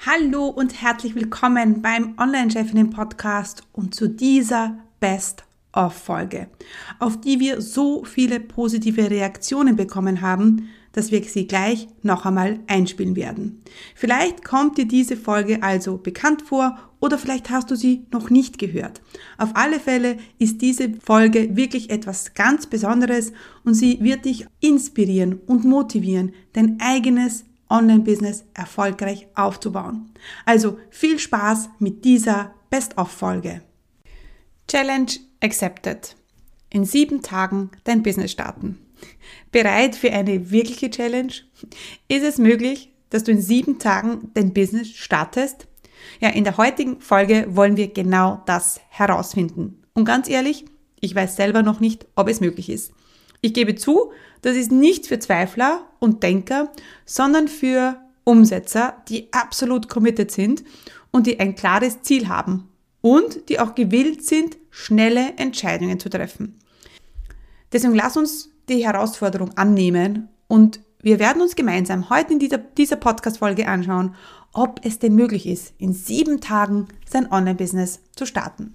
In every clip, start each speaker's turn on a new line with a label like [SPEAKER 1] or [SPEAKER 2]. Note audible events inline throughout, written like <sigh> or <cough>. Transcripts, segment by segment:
[SPEAKER 1] Hallo und herzlich willkommen beim Online-Chefinnen Podcast und zu dieser Best of Folge, auf die wir so viele positive Reaktionen bekommen haben, dass wir sie gleich noch einmal einspielen werden. Vielleicht kommt dir diese Folge also bekannt vor oder vielleicht hast du sie noch nicht gehört. Auf alle Fälle ist diese Folge wirklich etwas ganz Besonderes und sie wird dich inspirieren und motivieren, dein eigenes Online-Business erfolgreich aufzubauen. Also viel Spaß mit dieser Best-of-Folge. Challenge accepted. In sieben Tagen dein Business starten. Bereit für eine wirkliche Challenge? Ist es möglich, dass du in sieben Tagen dein Business startest? Ja, in der heutigen Folge wollen wir genau das herausfinden. Und ganz ehrlich, ich weiß selber noch nicht, ob es möglich ist. Ich gebe zu, das ist nicht für Zweifler und Denker, sondern für Umsetzer, die absolut committed sind und die ein klares Ziel haben und die auch gewillt sind, schnelle Entscheidungen zu treffen. Deswegen lass uns die Herausforderung annehmen und wir werden uns gemeinsam heute in dieser, dieser Podcast-Folge anschauen, ob es denn möglich ist, in sieben Tagen sein Online-Business zu starten.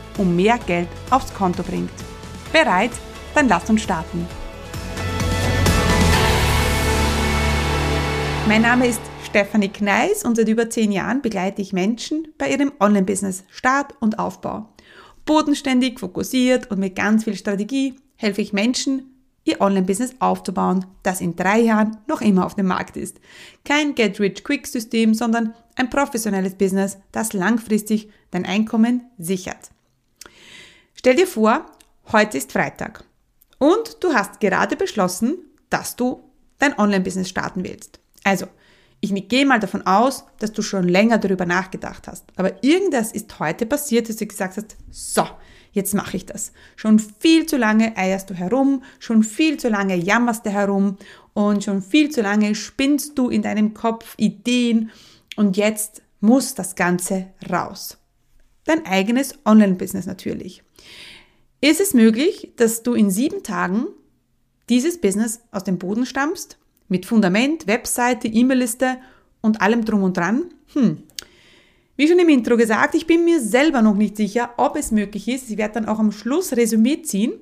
[SPEAKER 1] und mehr Geld aufs Konto bringt. Bereit? Dann lass uns starten. Mein Name ist Stefanie Kneis und seit über zehn Jahren begleite ich Menschen bei ihrem Online-Business Start und Aufbau. Bodenständig, fokussiert und mit ganz viel Strategie helfe ich Menschen, ihr Online-Business aufzubauen, das in drei Jahren noch immer auf dem Markt ist. Kein Get-Rich-Quick-System, sondern ein professionelles Business, das langfristig dein Einkommen sichert. Stell dir vor, heute ist Freitag und du hast gerade beschlossen, dass du dein Online-Business starten willst. Also, ich gehe mal davon aus, dass du schon länger darüber nachgedacht hast. Aber irgendwas ist heute passiert, dass du gesagt hast, so, jetzt mache ich das. Schon viel zu lange eierst du herum, schon viel zu lange jammerst du herum und schon viel zu lange spinnst du in deinem Kopf Ideen und jetzt muss das Ganze raus. Dein eigenes Online-Business natürlich. Ist es möglich, dass du in sieben Tagen dieses Business aus dem Boden stammst? Mit Fundament, Webseite, E-Mail-Liste und allem drum und dran? Hm. Wie schon im Intro gesagt, ich bin mir selber noch nicht sicher, ob es möglich ist. Ich werde dann auch am Schluss Resümee ziehen.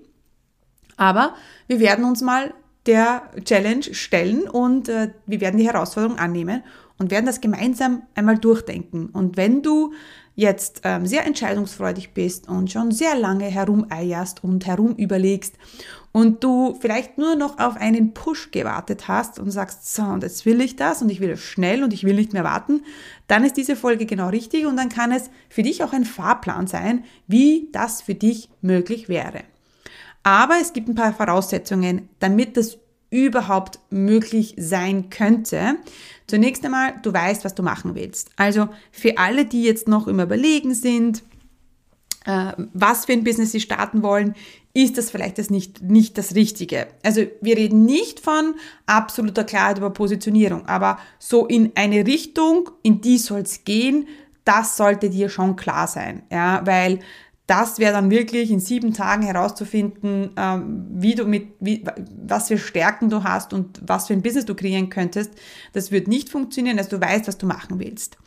[SPEAKER 1] Aber wir werden uns mal der Challenge stellen und äh, wir werden die Herausforderung annehmen und werden das gemeinsam einmal durchdenken. Und wenn du jetzt ähm, sehr entscheidungsfreudig bist und schon sehr lange herumeierst und herumüberlegst und du vielleicht nur noch auf einen Push gewartet hast und sagst, so, und jetzt will ich das und ich will es schnell und ich will nicht mehr warten, dann ist diese Folge genau richtig und dann kann es für dich auch ein Fahrplan sein, wie das für dich möglich wäre. Aber es gibt ein paar Voraussetzungen, damit das überhaupt möglich sein könnte. Zunächst einmal, du weißt, was du machen willst. Also für alle, die jetzt noch im Überlegen sind, äh, was für ein Business sie starten wollen, ist das vielleicht das nicht, nicht das Richtige. Also wir reden nicht von absoluter Klarheit über Positionierung, aber so in eine Richtung, in die soll es gehen, das sollte dir schon klar sein. Ja, weil das wäre dann wirklich in sieben Tagen herauszufinden, ähm, wie du mit, wie, was für Stärken du hast und was für ein Business du kreieren könntest. Das wird nicht funktionieren, dass du weißt, was du machen willst.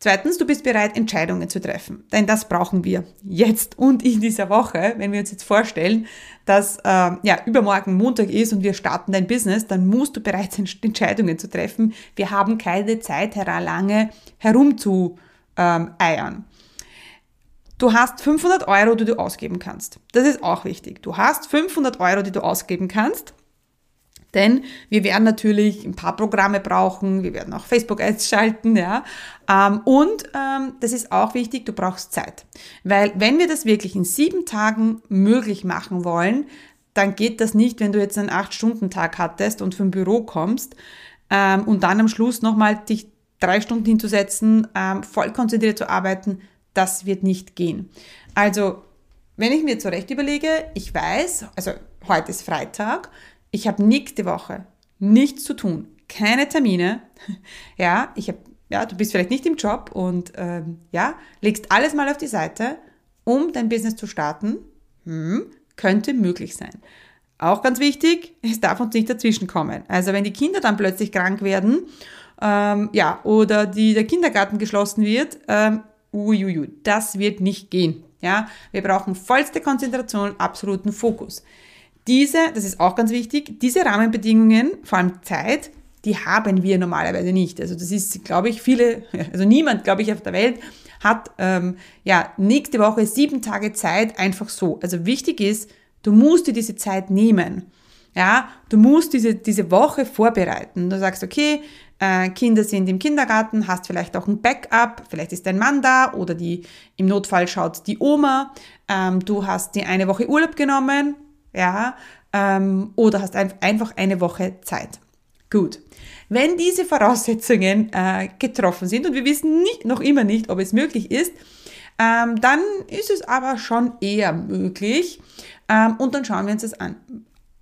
[SPEAKER 1] Zweitens, du bist bereit, Entscheidungen zu treffen. Denn das brauchen wir jetzt und in dieser Woche. Wenn wir uns jetzt vorstellen, dass äh, ja, übermorgen Montag ist und wir starten dein Business, dann musst du bereit sein, <laughs> Entscheidungen zu treffen. Wir haben keine Zeit, lange herumzueiern. Du hast 500 Euro, die du ausgeben kannst. Das ist auch wichtig. Du hast 500 Euro, die du ausgeben kannst. Denn wir werden natürlich ein paar Programme brauchen, wir werden auch Facebook-Ads schalten, ja. Ähm, und ähm, das ist auch wichtig, du brauchst Zeit. Weil wenn wir das wirklich in sieben Tagen möglich machen wollen, dann geht das nicht, wenn du jetzt einen 8-Stunden-Tag hattest und vom Büro kommst ähm, und dann am Schluss nochmal dich drei Stunden hinzusetzen, ähm, voll konzentriert zu arbeiten, das wird nicht gehen. Also, wenn ich mir zurecht überlege, ich weiß, also heute ist Freitag, ich habe nächste Woche nichts zu tun, keine Termine, <laughs> ja, ich habe, ja, du bist vielleicht nicht im Job und ähm, ja, legst alles mal auf die Seite, um dein Business zu starten, hm, könnte möglich sein. Auch ganz wichtig, <laughs> es darf uns nicht dazwischen kommen. Also wenn die Kinder dann plötzlich krank werden, ähm, ja, oder die, der Kindergarten geschlossen wird, ähm, uiuiui, das wird nicht gehen. Ja, wir brauchen vollste Konzentration, absoluten Fokus. Diese, das ist auch ganz wichtig, diese Rahmenbedingungen, vor allem Zeit, die haben wir normalerweise nicht. Also das ist, glaube ich, viele, <laughs> also niemand, glaube ich, auf der Welt hat ähm, ja nächste Woche sieben Tage Zeit einfach so. Also wichtig ist, du musst dir diese Zeit nehmen. Ja, du musst diese, diese Woche vorbereiten. Du sagst, okay, äh, Kinder sind im Kindergarten, hast vielleicht auch ein Backup, vielleicht ist dein Mann da oder die, im Notfall schaut die Oma. Ähm, du hast die eine Woche Urlaub genommen, ja, ähm, oder hast ein, einfach eine Woche Zeit. Gut. Wenn diese Voraussetzungen äh, getroffen sind und wir wissen nicht, noch immer nicht, ob es möglich ist, ähm, dann ist es aber schon eher möglich ähm, und dann schauen wir uns das an.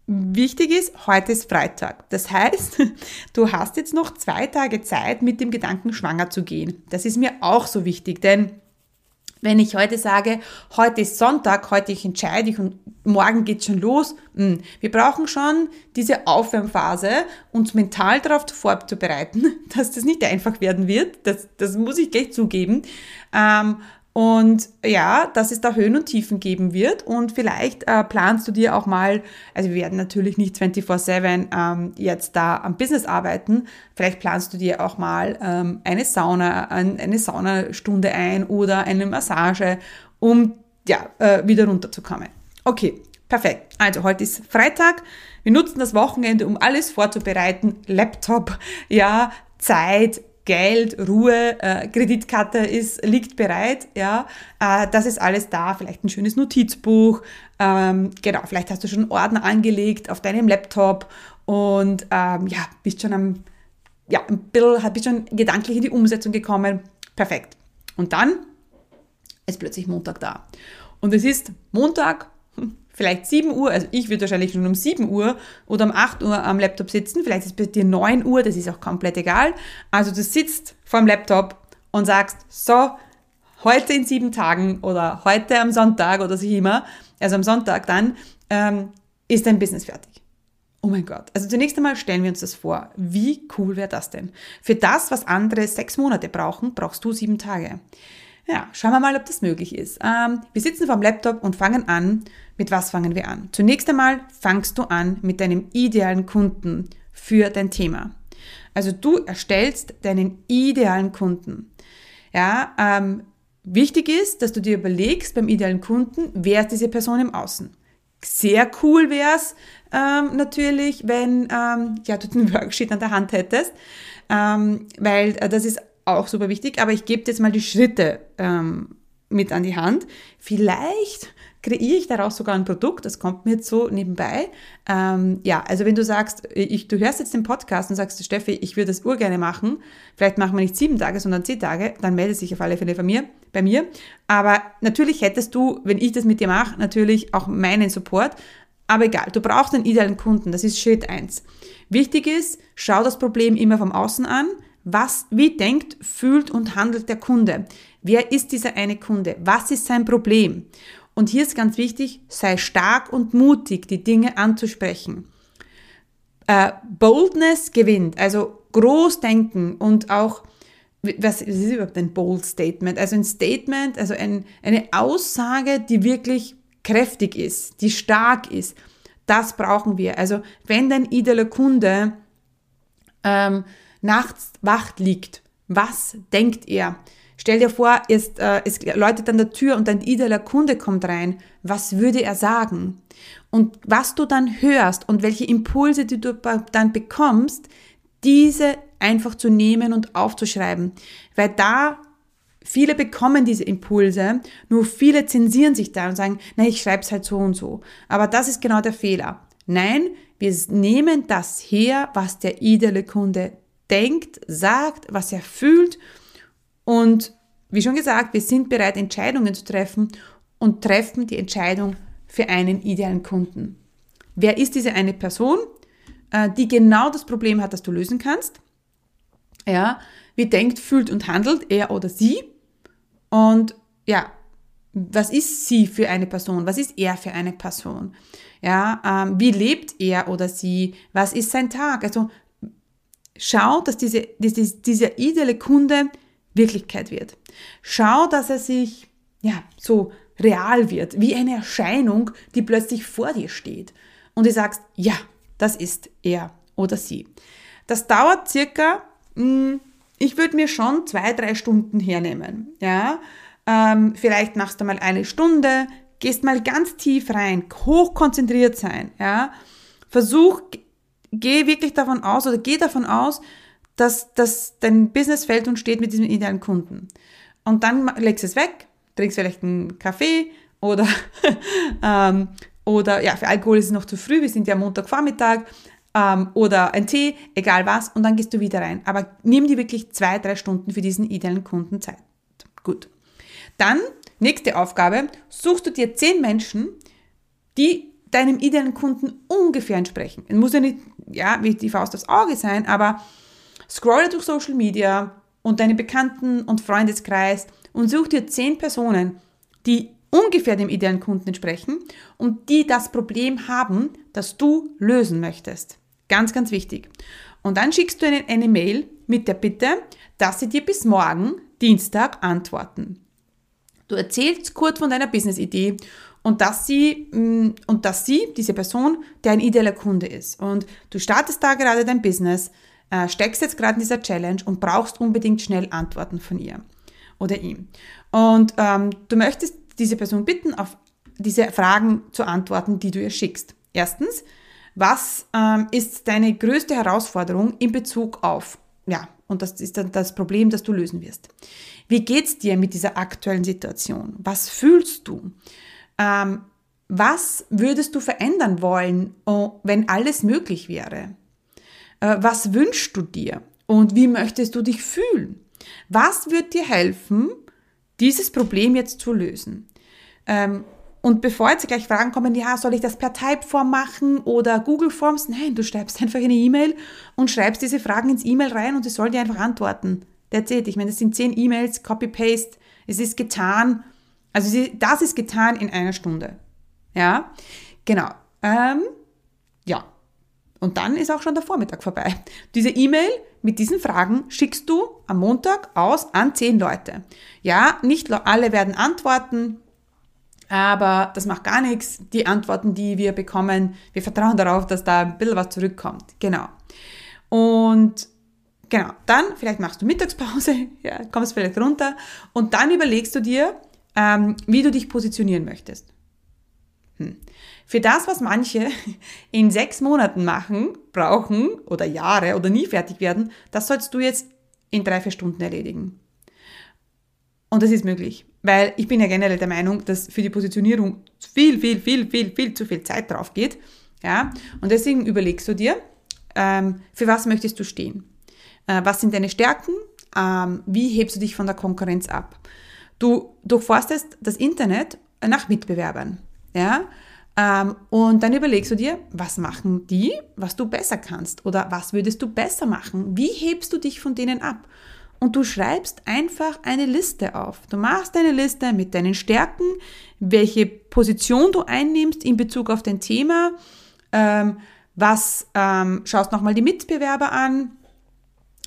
[SPEAKER 1] Wichtig ist, heute ist Freitag. Das heißt, <laughs> du hast jetzt noch zwei Tage Zeit, mit dem Gedanken schwanger zu gehen. Das ist mir auch so wichtig, denn wenn ich heute sage, heute ist Sonntag, heute ich entscheide ich und morgen geht's schon los, hm, wir brauchen schon diese Aufwärmphase, uns mental darauf vorzubereiten, <laughs> dass das nicht einfach werden wird. Das, das muss ich gleich zugeben. Ähm, und ja, dass es da Höhen und Tiefen geben wird. Und vielleicht äh, planst du dir auch mal, also wir werden natürlich nicht 24-7 ähm, jetzt da am Business arbeiten. Vielleicht planst du dir auch mal ähm, eine Sauna, ein, eine Saunastunde ein oder eine Massage, um ja, äh, wieder runterzukommen. Okay, perfekt. Also heute ist Freitag. Wir nutzen das Wochenende, um alles vorzubereiten. Laptop, ja, Zeit, Geld, Ruhe, äh, Kreditkarte ist, liegt bereit, ja, äh, das ist alles da, vielleicht ein schönes Notizbuch, ähm, genau, vielleicht hast du schon Ordner angelegt auf deinem Laptop und ähm, ja, bist schon am, ja, ein bisschen, bist schon gedanklich in die Umsetzung gekommen, perfekt. Und dann ist plötzlich Montag da. Und es ist Montag, vielleicht 7 Uhr, also ich würde wahrscheinlich schon um 7 Uhr oder um 8 Uhr am Laptop sitzen, vielleicht ist es bei dir 9 Uhr, das ist auch komplett egal. Also du sitzt vor dem Laptop und sagst, so, heute in sieben Tagen oder heute am Sonntag oder so immer, also am Sonntag dann, ähm, ist dein Business fertig. Oh mein Gott. Also zunächst einmal stellen wir uns das vor. Wie cool wäre das denn? Für das, was andere sechs Monate brauchen, brauchst du sieben Tage. Ja, schauen wir mal, ob das möglich ist. Ähm, wir sitzen vorm Laptop und fangen an. Mit was fangen wir an? Zunächst einmal fangst du an mit deinem idealen Kunden für dein Thema. Also du erstellst deinen idealen Kunden. Ja, ähm, wichtig ist, dass du dir überlegst beim idealen Kunden, wer ist diese Person im Außen. Sehr cool wäre es ähm, natürlich, wenn ähm, ja, du den <laughs> Worksheet an der Hand hättest, ähm, weil äh, das ist auch super wichtig, aber ich gebe dir jetzt mal die Schritte ähm, mit an die Hand. Vielleicht kreiere ich daraus sogar ein Produkt, das kommt mir jetzt so nebenbei. Ähm, ja, also wenn du sagst, ich, du hörst jetzt den Podcast und sagst, Steffi, ich würde das urgerne machen, vielleicht machen wir nicht sieben Tage, sondern zehn Tage, dann melde dich auf alle Fälle bei mir, bei mir. Aber natürlich hättest du, wenn ich das mit dir mache, natürlich auch meinen Support. Aber egal, du brauchst einen idealen Kunden, das ist Schritt eins. Wichtig ist, schau das Problem immer vom Außen an, was, wie denkt, fühlt und handelt der Kunde? Wer ist dieser eine Kunde? Was ist sein Problem? Und hier ist ganz wichtig, sei stark und mutig, die Dinge anzusprechen. Äh, Boldness gewinnt, also groß denken und auch, was ist überhaupt ein Bold Statement? Also ein Statement, also ein, eine Aussage, die wirklich kräftig ist, die stark ist. Das brauchen wir. Also wenn dein idealer Kunde ähm, nachts wacht liegt, was denkt er? Stell dir vor, ist, äh, es läutet an der Tür und ein idealer Kunde kommt rein. Was würde er sagen? Und was du dann hörst und welche Impulse, die du dann bekommst, diese einfach zu nehmen und aufzuschreiben. Weil da viele bekommen diese Impulse, nur viele zensieren sich da und sagen, na, ich schreibe es halt so und so. Aber das ist genau der Fehler. Nein, wir nehmen das her, was der ideale Kunde denkt, sagt, was er fühlt. Und wie schon gesagt, wir sind bereit, Entscheidungen zu treffen und treffen die Entscheidung für einen idealen Kunden. Wer ist diese eine Person, äh, die genau das Problem hat, das du lösen kannst? Ja, wie denkt, fühlt und handelt er oder sie? Und ja, was ist sie für eine Person? Was ist er für eine Person? Ja, ähm, wie lebt er oder sie? Was ist sein Tag? Also schau, dass diese, diese, dieser ideale Kunde Wirklichkeit wird. Schau, dass er sich ja so real wird, wie eine Erscheinung, die plötzlich vor dir steht. Und du sagst, ja, das ist er oder sie. Das dauert circa, hm, ich würde mir schon zwei, drei Stunden hernehmen. Ja, ähm, vielleicht machst du mal eine Stunde, gehst mal ganz tief rein, hochkonzentriert sein. Ja, versuch, geh wirklich davon aus oder geh davon aus, dass, dass dein Business fällt und steht mit diesem idealen Kunden. Und dann legst du es weg, trinkst vielleicht einen Kaffee oder, <laughs> ähm, oder ja, für Alkohol ist es noch zu früh, wir sind ja Montagvormittag, ähm, oder ein Tee, egal was, und dann gehst du wieder rein. Aber nimm dir wirklich zwei, drei Stunden für diesen idealen Kunden Zeit. Gut. Dann, nächste Aufgabe, suchst du dir zehn Menschen, die deinem idealen Kunden ungefähr entsprechen. Es muss ja nicht, ja, wie die Faust aufs Auge sein, aber scrolle durch Social Media und deine Bekannten- und Freundeskreis und such dir zehn Personen, die ungefähr dem idealen Kunden entsprechen und die das Problem haben, das du lösen möchtest. Ganz, ganz wichtig. Und dann schickst du eine, eine Mail mit der Bitte, dass sie dir bis morgen, Dienstag, antworten. Du erzählst kurz von deiner Business-Idee und dass sie, mm, und dass sie, diese Person, dein idealer Kunde ist. Und du startest da gerade dein Business, äh, steckst jetzt gerade in dieser Challenge und brauchst unbedingt schnell Antworten von ihr oder ihm. Und ähm, du möchtest diese Person bitten, auf diese Fragen zu antworten, die du ihr schickst. Erstens, was ähm, ist deine größte Herausforderung in Bezug auf, ja, und das ist dann das Problem, das du lösen wirst. Wie geht's dir mit dieser aktuellen Situation? Was fühlst du? Ähm, was würdest du verändern wollen, oh, wenn alles möglich wäre? Äh, was wünschst du dir? Und wie möchtest du dich fühlen? Was wird dir helfen, dieses Problem jetzt zu lösen? Ähm, und bevor jetzt gleich Fragen kommen, ja, soll ich das per Typeform machen oder Google Forms? Nein, du schreibst <laughs> einfach eine E-Mail und schreibst diese Fragen ins E-Mail rein und sie sollen dir einfach antworten. That's it. Ich meine, das sind zehn E-Mails, Copy-Paste, es ist getan. Also das ist getan in einer Stunde. Ja, genau. Ähm, und dann ist auch schon der Vormittag vorbei. Diese E-Mail mit diesen Fragen schickst du am Montag aus an zehn Leute. Ja, nicht alle werden antworten. Aber das macht gar nichts. Die Antworten, die wir bekommen, wir vertrauen darauf, dass da ein bisschen was zurückkommt. Genau. Und genau, dann vielleicht machst du Mittagspause, <laughs> ja, kommst vielleicht runter und dann überlegst du dir, ähm, wie du dich positionieren möchtest. Hm. Für das, was manche <laughs> in sechs Monaten machen, brauchen oder Jahre oder nie fertig werden, das sollst du jetzt in drei, vier Stunden erledigen. Und das ist möglich. Weil ich bin ja generell der Meinung, dass für die Positionierung viel, viel, viel, viel, viel zu viel Zeit drauf geht. Ja? Und deswegen überlegst du dir, ähm, für was möchtest du stehen? Äh, was sind deine Stärken? Ähm, wie hebst du dich von der Konkurrenz ab? Du durchforstest das Internet nach Mitbewerbern. Ja? Ähm, und dann überlegst du dir, was machen die, was du besser kannst? Oder was würdest du besser machen? Wie hebst du dich von denen ab? und du schreibst einfach eine Liste auf. Du machst eine Liste mit deinen Stärken, welche Position du einnimmst in Bezug auf dein Thema, ähm, was ähm, schaust nochmal die Mitbewerber an,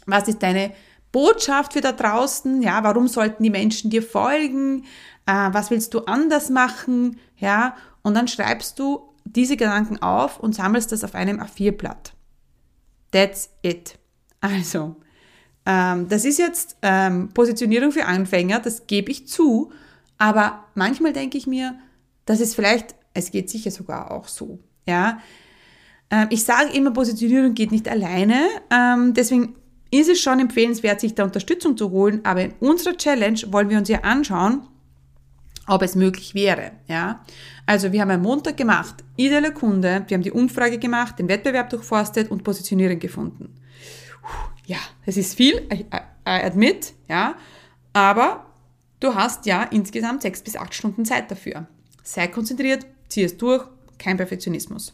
[SPEAKER 1] was ist deine Botschaft für da draußen, ja, warum sollten die Menschen dir folgen, äh, was willst du anders machen, ja, und dann schreibst du diese Gedanken auf und sammelst das auf einem A4-Blatt. That's it. Also, ähm, das ist jetzt ähm, Positionierung für Anfänger, das gebe ich zu, aber manchmal denke ich mir, das ist vielleicht, es geht sicher sogar auch so, ja. Ähm, ich sage immer, Positionierung geht nicht alleine, ähm, deswegen ist es schon empfehlenswert, sich da Unterstützung zu holen, aber in unserer Challenge wollen wir uns ja anschauen, ob es möglich wäre. Ja? Also wir haben am Montag gemacht, ideale Kunde, wir haben die Umfrage gemacht, den Wettbewerb durchforstet und Positionierung gefunden. Ja, es ist viel, I, I admit, ja, aber du hast ja insgesamt sechs bis acht Stunden Zeit dafür. Sei konzentriert, zieh es durch, kein Perfektionismus.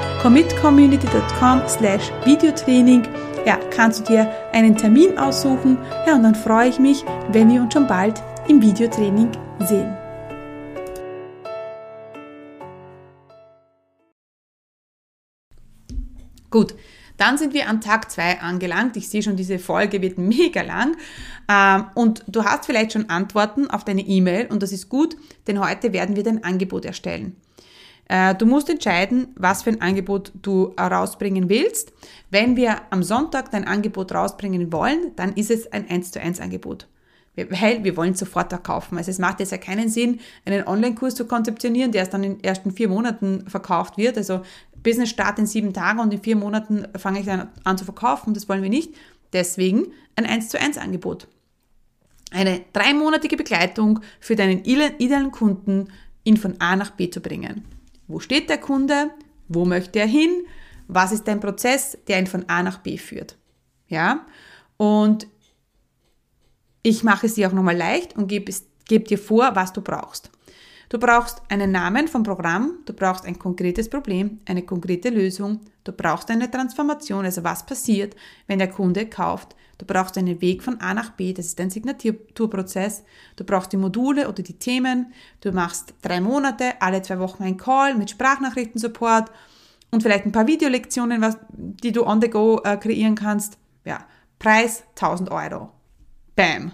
[SPEAKER 1] commitcommunity.com slash Videotraining ja, kannst du dir einen Termin aussuchen. Ja, und dann freue ich mich, wenn wir uns schon bald im Videotraining sehen. Gut, dann sind wir an Tag 2 angelangt. Ich sehe schon, diese Folge wird mega lang. Ähm, und du hast vielleicht schon Antworten auf deine E-Mail und das ist gut, denn heute werden wir dein Angebot erstellen. Äh, du musst entscheiden, was für ein Angebot du rausbringen willst. Wenn wir am Sonntag dein Angebot rausbringen wollen, dann ist es ein 1 zu 1 Angebot. Weil wir wollen sofort verkaufen. Also es macht jetzt ja keinen Sinn, einen Online-Kurs zu konzeptionieren, der erst dann in den ersten vier Monaten verkauft wird. Also Business Start in sieben Tagen und in vier Monaten fange ich dann an zu verkaufen. Das wollen wir nicht. Deswegen ein 1 zu 1 Angebot. Eine dreimonatige Begleitung für deinen idealen Kunden, ihn von A nach B zu bringen. Wo steht der Kunde? Wo möchte er hin? Was ist dein Prozess, der ihn von A nach B führt? Ja? Und ich mache es dir auch nochmal leicht und gebe, gebe dir vor, was du brauchst. Du brauchst einen Namen vom Programm, du brauchst ein konkretes Problem, eine konkrete Lösung, du brauchst eine Transformation, also was passiert, wenn der Kunde kauft. Du brauchst einen Weg von A nach B, das ist dein Signaturprozess. Du brauchst die Module oder die Themen. Du machst drei Monate, alle zwei Wochen ein Call mit Sprachnachrichtensupport und vielleicht ein paar Videolektionen, was, die du on the go äh, kreieren kannst. Ja, Preis 1000 Euro. Bam.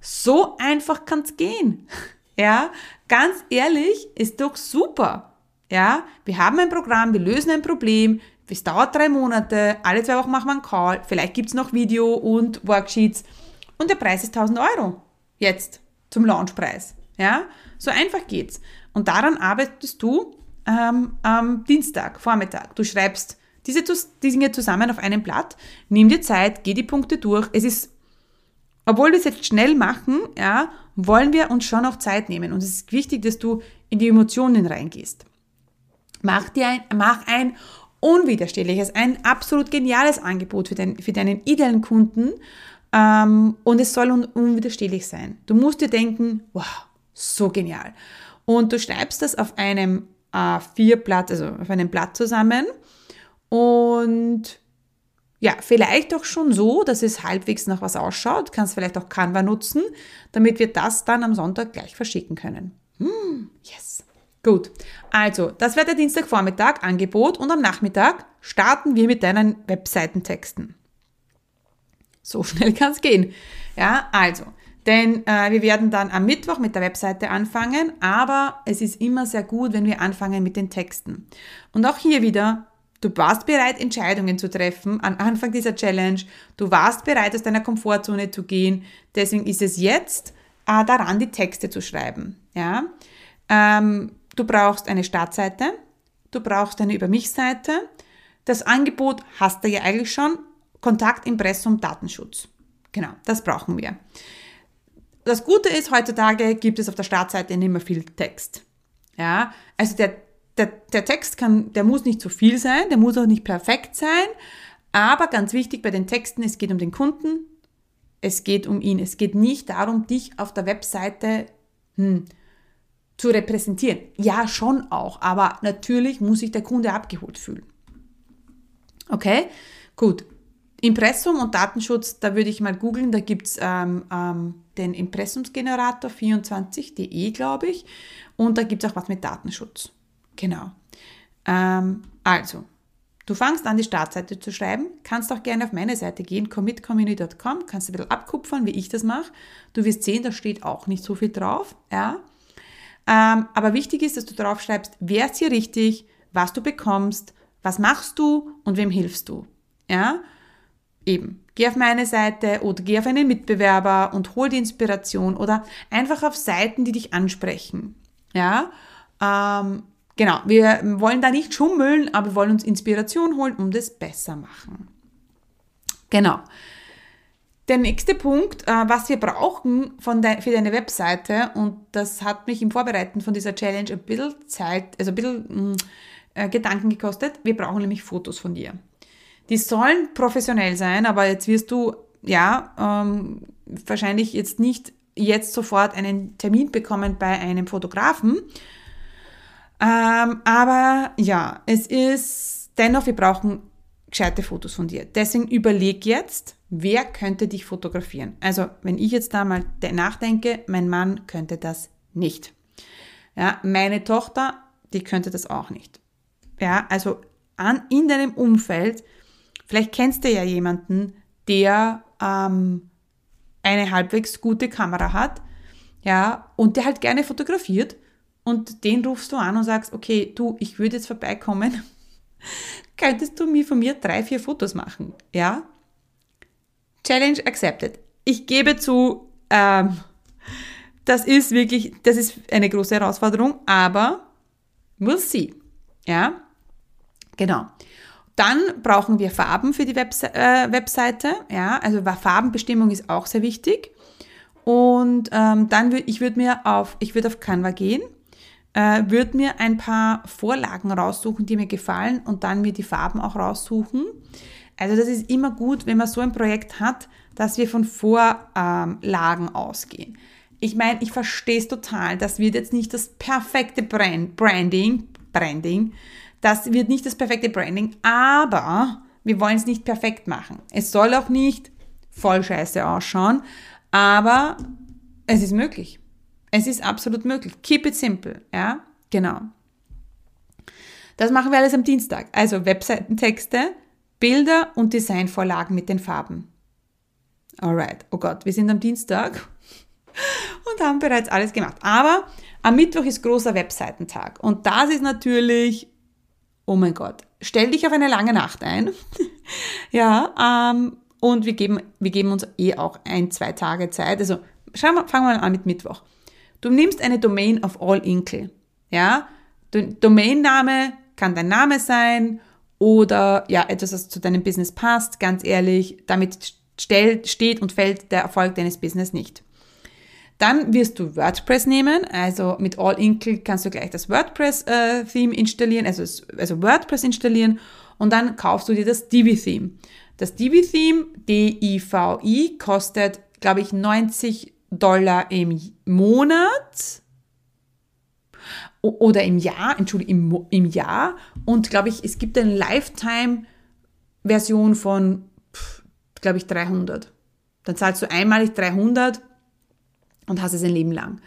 [SPEAKER 1] So einfach kann es gehen. <laughs> Ja, ganz ehrlich, ist doch super. Ja, wir haben ein Programm, wir lösen ein Problem, es dauert drei Monate, alle zwei Wochen machen wir einen Call, vielleicht gibt es noch Video und Worksheets und der Preis ist 1000 Euro. Jetzt zum Launchpreis. Ja, so einfach geht's. Und daran arbeitest du ähm, am Dienstag, Vormittag. Du schreibst diese, die Dinge zusammen auf einem Blatt, nimm dir Zeit, geh die Punkte durch. Es ist obwohl wir es jetzt schnell machen, ja, wollen wir uns schon auch Zeit nehmen. Und es ist wichtig, dass du in die Emotionen reingehst. Mach dir ein, mach ein unwiderstehliches, ein absolut geniales Angebot für, den, für deinen idealen Kunden. Ähm, und es soll un, unwiderstehlich sein. Du musst dir denken, wow, so genial. Und du schreibst das auf einem A4-Blatt, also auf einem Blatt zusammen. Und ja, vielleicht auch schon so, dass es halbwegs nach was ausschaut. Kannst vielleicht auch Canva nutzen, damit wir das dann am Sonntag gleich verschicken können. Hm, yes. Gut. Also, das wäre der Dienstagvormittag Angebot und am Nachmittag starten wir mit deinen Webseitentexten. So <laughs> schnell kann es gehen. Ja, also, denn äh, wir werden dann am Mittwoch mit der Webseite anfangen, aber es ist immer sehr gut, wenn wir anfangen mit den Texten. Und auch hier wieder Du warst bereit, Entscheidungen zu treffen am Anfang dieser Challenge. Du warst bereit, aus deiner Komfortzone zu gehen. Deswegen ist es jetzt äh, daran, die Texte zu schreiben. Ja? Ähm, du brauchst eine Startseite. Du brauchst eine Über mich-Seite. Das Angebot hast du ja eigentlich schon. Kontakt, Impressum, Datenschutz. Genau, das brauchen wir. Das Gute ist, heutzutage gibt es auf der Startseite nicht mehr viel Text. Ja, also der der, der Text kann, der muss nicht zu viel sein, der muss auch nicht perfekt sein, Aber ganz wichtig bei den Texten, es geht um den Kunden, es geht um ihn. Es geht nicht darum, dich auf der Webseite hm, zu repräsentieren. Ja, schon auch, aber natürlich muss sich der Kunde abgeholt fühlen. Okay, gut. Impressum und Datenschutz, da würde ich mal googeln, da gibt es ähm, ähm, den Impressumsgenerator 24.de, glaube ich, und da gibt es auch was mit Datenschutz. Genau. Ähm, also, du fangst an, die Startseite zu schreiben, kannst auch gerne auf meine Seite gehen, commitcommunity.com, kannst ein bisschen abkupfern, wie ich das mache. Du wirst sehen, da steht auch nicht so viel drauf, ja. Ähm, aber wichtig ist, dass du drauf schreibst, wer ist hier richtig, was du bekommst, was machst du und wem hilfst du, ja. Eben, geh auf meine Seite oder geh auf einen Mitbewerber und hol die Inspiration oder einfach auf Seiten, die dich ansprechen. Ja, ähm, genau. Wir wollen da nicht schummeln, aber wir wollen uns Inspiration holen und es besser machen. Genau. Der nächste Punkt, äh, was wir brauchen de für deine Webseite, und das hat mich im Vorbereiten von dieser Challenge ein bisschen Zeit, also ein bisschen mm, äh, Gedanken gekostet. Wir brauchen nämlich Fotos von dir. Die sollen professionell sein, aber jetzt wirst du, ja, ähm, wahrscheinlich jetzt nicht jetzt sofort einen Termin bekommen bei einem Fotografen. Ähm, aber ja, es ist dennoch, wir brauchen gescheite Fotos von dir. Deswegen überleg jetzt, wer könnte dich fotografieren. Also, wenn ich jetzt da mal nachdenke, mein Mann könnte das nicht. Ja, meine Tochter, die könnte das auch nicht. Ja, also an, in deinem Umfeld Vielleicht kennst du ja jemanden, der ähm, eine halbwegs gute Kamera hat, ja, und der halt gerne fotografiert und den rufst du an und sagst, okay, du, ich würde jetzt vorbeikommen, <laughs> könntest du mir von mir drei, vier Fotos machen, ja? Challenge accepted. Ich gebe zu, ähm, das ist wirklich, das ist eine große Herausforderung, aber we'll see, ja? Genau. Dann brauchen wir Farben für die Webse äh, Webseite. Ja, also Farbenbestimmung ist auch sehr wichtig. Und ähm, dann würde ich würde mir auf, ich würde auf Canva gehen, äh, würde mir ein paar Vorlagen raussuchen, die mir gefallen und dann mir die Farben auch raussuchen. Also das ist immer gut, wenn man so ein Projekt hat, dass wir von Vorlagen ähm, ausgehen. Ich meine, ich verstehe es total. Das wird jetzt nicht das perfekte Brand, Branding, Branding, das wird nicht das perfekte Branding, aber wir wollen es nicht perfekt machen. Es soll auch nicht voll scheiße ausschauen, aber es ist möglich. Es ist absolut möglich. Keep it simple, ja? Genau. Das machen wir alles am Dienstag. Also Webseitentexte, Bilder und Designvorlagen mit den Farben. Alright. Oh Gott, wir sind am Dienstag <laughs> und haben bereits alles gemacht. Aber am Mittwoch ist großer Webseitentag. Und das ist natürlich oh mein Gott, stell dich auf eine lange Nacht ein. <laughs> ja, ähm, und wir geben, wir geben uns eh auch ein, zwei Tage Zeit. Also schauen wir, fangen wir an mit Mittwoch. Du nimmst eine Domain auf All Inkle. Ja, Domainname kann dein Name sein oder ja, etwas, das zu deinem Business passt. Ganz ehrlich, damit stellt, steht und fällt der Erfolg deines Business nicht. Dann wirst du WordPress nehmen, also mit All Inkle kannst du gleich das WordPress-Theme äh, installieren, also, also WordPress installieren und dann kaufst du dir das Divi-Theme. Das Divi-Theme, D-I-V-I, kostet, glaube ich, 90 Dollar im Monat oder im Jahr, Entschuldigung, im, im Jahr und glaube ich, es gibt eine Lifetime-Version von, glaube ich, 300. Dann zahlst du einmalig 300 und hast es ein Leben lang.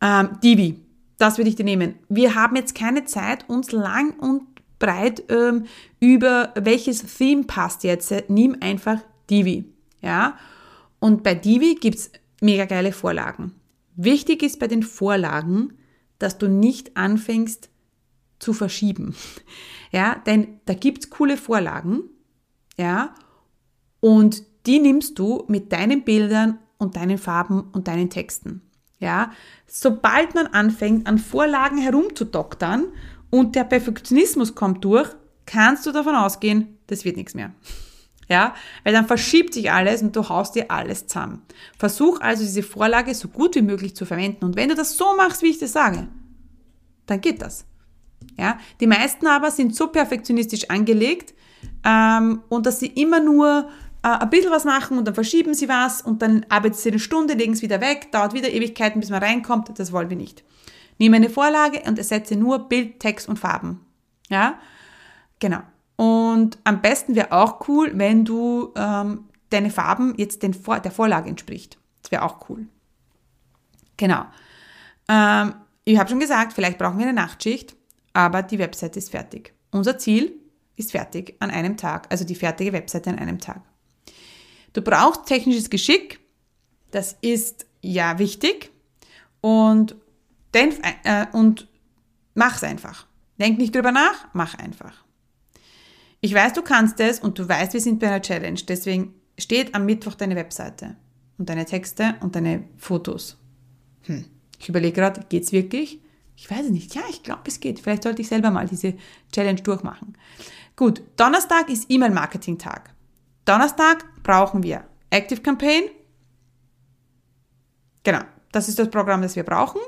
[SPEAKER 1] Ähm, Divi, das würde ich dir nehmen. Wir haben jetzt keine Zeit, uns lang und breit ähm, über welches Theme passt jetzt. Nimm einfach Divi. Ja? Und bei Divi gibt es mega geile Vorlagen. Wichtig ist bei den Vorlagen, dass du nicht anfängst zu verschieben. <laughs> Ja, denn da gibt es coole Vorlagen, ja, und die nimmst du mit deinen Bildern und deinen Farben und deinen Texten. Ja, sobald man anfängt, an Vorlagen herumzudoktern und der Perfektionismus kommt durch, kannst du davon ausgehen, das wird nichts mehr. Ja, weil dann verschiebt sich alles und du haust dir alles zusammen. Versuch also diese Vorlage so gut wie möglich zu verwenden. Und wenn du das so machst, wie ich das sage, dann geht das. Ja? Die meisten aber sind so perfektionistisch angelegt ähm, und dass sie immer nur äh, ein bisschen was machen und dann verschieben sie was und dann arbeitet sie eine Stunde, legen es wieder weg, dauert wieder Ewigkeiten, bis man reinkommt. Das wollen wir nicht. Nehme eine Vorlage und ersetze nur Bild, Text und Farben. Ja, genau. Und am besten wäre auch cool, wenn du ähm, deine Farben jetzt den Vor der Vorlage entspricht. Das wäre auch cool. Genau. Ähm, ich habe schon gesagt, vielleicht brauchen wir eine Nachtschicht, aber die Webseite ist fertig. Unser Ziel ist fertig an einem Tag, also die fertige Webseite an einem Tag. Du brauchst technisches Geschick, das ist ja wichtig und, den, äh, und mach's einfach. Denk nicht drüber nach, mach einfach. Ich weiß, du kannst es und du weißt, wir sind bei einer Challenge. Deswegen steht am Mittwoch deine Webseite und deine Texte und deine Fotos. Hm. Ich überlege gerade, geht's wirklich? Ich weiß es nicht. Ja, ich glaube, es geht. Vielleicht sollte ich selber mal diese Challenge durchmachen. Gut, Donnerstag ist E-Mail-Marketing-Tag. Donnerstag brauchen wir Active Campaign. Genau, das ist das Programm, das wir brauchen.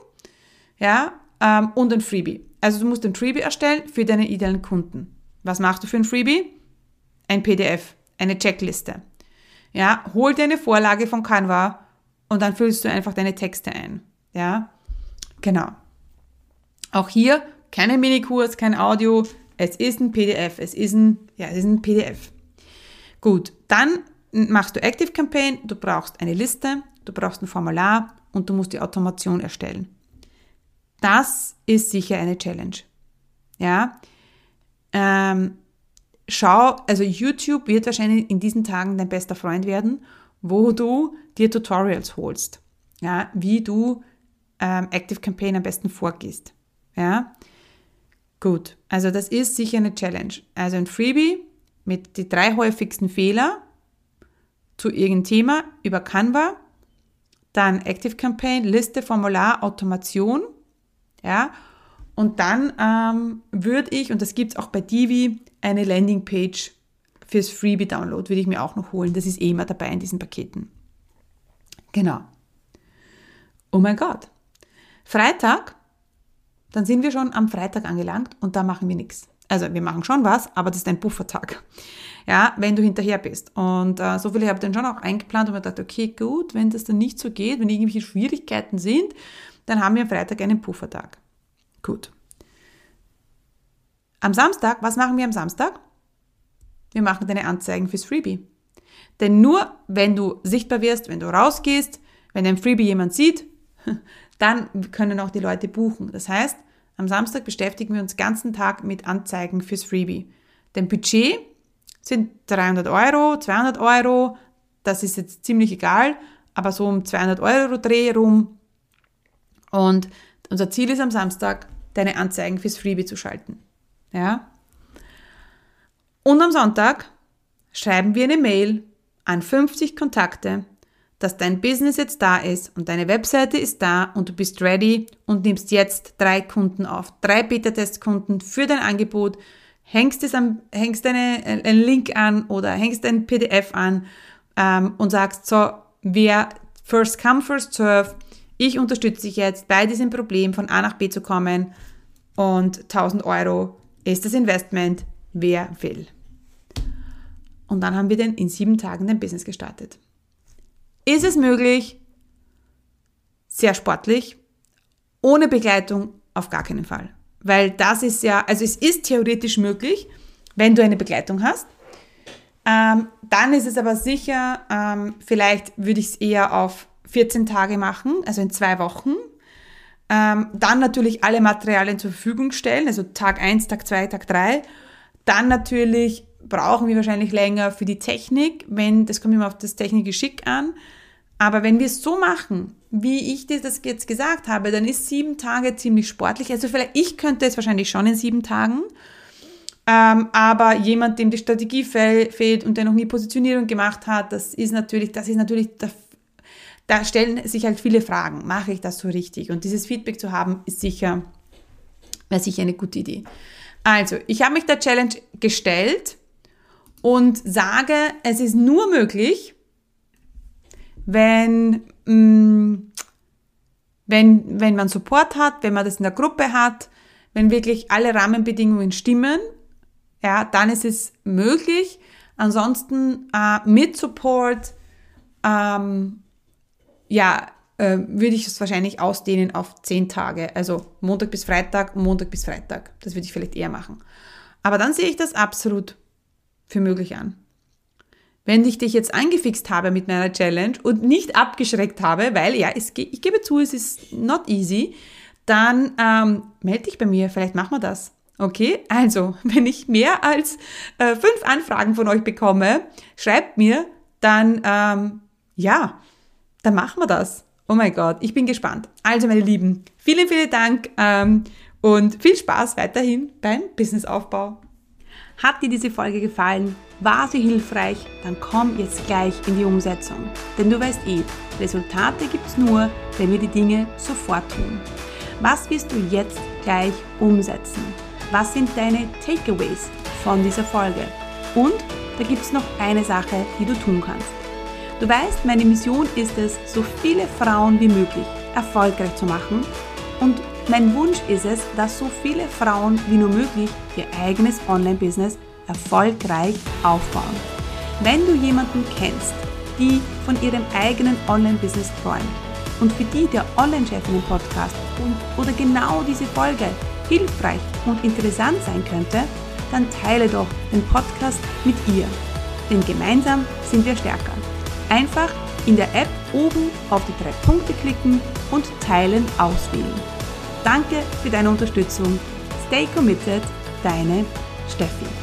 [SPEAKER 1] Ja, ähm, und ein Freebie. Also du musst ein Freebie erstellen für deine idealen Kunden. Was machst du für ein Freebie? Ein PDF, eine Checkliste. Ja, hol dir eine Vorlage von Canva und dann füllst du einfach deine Texte ein. Ja, genau. Auch hier keine Minikurs, kein Audio. Es ist ein PDF. Es ist ein, ja, es ist ein PDF. Gut, dann machst du Active Campaign. Du brauchst eine Liste, du brauchst ein Formular und du musst die Automation erstellen. Das ist sicher eine Challenge. Ja, ähm, schau, also YouTube wird wahrscheinlich in diesen Tagen dein bester Freund werden, wo du dir Tutorials holst, ja, wie du ähm, Active Campaign am besten vorgehst. Ja, gut. Also das ist sicher eine Challenge. Also ein Freebie mit die drei häufigsten Fehler zu irgendeinem Thema über Canva, dann Active Campaign, Liste, Formular, Automation, ja, und dann ähm, würde ich, und das gibt es auch bei Divi, eine Landingpage fürs Freebie-Download würde ich mir auch noch holen. Das ist eh immer dabei in diesen Paketen. Genau. Oh mein Gott. Freitag, dann sind wir schon am Freitag angelangt und da machen wir nichts. Also wir machen schon was, aber das ist ein Buffertag. Ja, wenn du hinterher bist. Und äh, so viele habe ich dann schon auch eingeplant und mir gedacht, okay, gut, wenn das dann nicht so geht, wenn irgendwelche Schwierigkeiten sind, dann haben wir am Freitag einen Puffertag. Gut. Am Samstag, was machen wir am Samstag? Wir machen deine Anzeigen fürs Freebie. Denn nur wenn du sichtbar wirst, wenn du rausgehst, wenn dein Freebie jemand sieht, <laughs> dann können auch die Leute buchen. Das heißt, am Samstag beschäftigen wir uns den ganzen Tag mit Anzeigen fürs Freebie. Dein Budget sind 300 Euro, 200 Euro, das ist jetzt ziemlich egal, aber so um 200 Euro Dreh rum. Und unser Ziel ist am Samstag, deine Anzeigen fürs Freebie zu schalten. Ja? Und am Sonntag schreiben wir eine Mail an 50 Kontakte, dass dein Business jetzt da ist und deine Webseite ist da und du bist ready und nimmst jetzt drei Kunden auf, drei Beta-Test-Kunden für dein Angebot, hängst, es am, hängst eine, einen Link an oder hängst ein PDF an ähm, und sagst so, wer first come, first serve, ich unterstütze dich jetzt bei diesem Problem von A nach B zu kommen und 1000 Euro ist das Investment, wer will. Und dann haben wir dann in sieben Tagen dein Business gestartet. Ist es möglich? Sehr sportlich. Ohne Begleitung auf gar keinen Fall. Weil das ist ja, also es ist theoretisch möglich, wenn du eine Begleitung hast. Ähm, dann ist es aber sicher, ähm, vielleicht würde ich es eher auf 14 Tage machen, also in zwei Wochen. Ähm, dann natürlich alle Materialien zur Verfügung stellen, also Tag 1, Tag 2, Tag 3. Dann natürlich brauchen wir wahrscheinlich länger für die Technik, wenn, das kommt immer auf das Technikgeschick an. Aber wenn wir es so machen, wie ich dir das jetzt gesagt habe, dann ist sieben Tage ziemlich sportlich. Also vielleicht, ich könnte es wahrscheinlich schon in sieben Tagen. Ähm, aber jemand, dem die Strategie fehlt und der noch nie Positionierung gemacht hat, das ist natürlich, das ist natürlich der da stellen sich halt viele Fragen. Mache ich das so richtig? Und dieses Feedback zu haben, ist sicher, wäre sicher eine gute Idee. Also, ich habe mich der Challenge gestellt und sage, es ist nur möglich, wenn, mh, mm, wenn, wenn man Support hat, wenn man das in der Gruppe hat, wenn wirklich alle Rahmenbedingungen stimmen, ja, dann ist es möglich. Ansonsten äh, mit Support, ähm, ja, äh, würde ich es wahrscheinlich ausdehnen auf zehn Tage. Also Montag bis Freitag, Montag bis Freitag. Das würde ich vielleicht eher machen. Aber dann sehe ich das absolut für möglich an. Wenn ich dich jetzt angefixt habe mit meiner Challenge und nicht abgeschreckt habe, weil ja, es, ich gebe zu, es ist not easy, dann ähm, melde dich bei mir, vielleicht machen wir das. Okay, also, <laughs> wenn ich mehr als äh, fünf Anfragen von euch bekomme, schreibt mir, dann ähm, ja, dann machen wir das. Oh mein Gott, ich bin gespannt. Also, meine Lieben, vielen, vielen Dank ähm, und viel Spaß weiterhin beim Businessaufbau. Hat dir diese Folge gefallen? War sie hilfreich? Dann komm jetzt gleich in die Umsetzung. Denn du weißt eh, Resultate gibt es nur, wenn wir die Dinge sofort tun. Was wirst du jetzt gleich umsetzen? Was sind deine Takeaways von dieser Folge? Und da gibt es noch eine Sache, die du tun kannst. Du weißt, meine Mission ist es, so viele Frauen wie möglich erfolgreich zu machen. Und mein Wunsch ist es, dass so viele Frauen wie nur möglich ihr eigenes Online-Business erfolgreich aufbauen. Wenn du jemanden kennst, die von ihrem eigenen Online-Business träumt und für die der Online-Chefinnen-Podcast oder genau diese Folge hilfreich und interessant sein könnte, dann teile doch den Podcast mit ihr. Denn gemeinsam sind wir stärker. Einfach in der App oben auf die drei Punkte klicken und Teilen auswählen. Danke für deine Unterstützung. Stay committed, deine Steffi.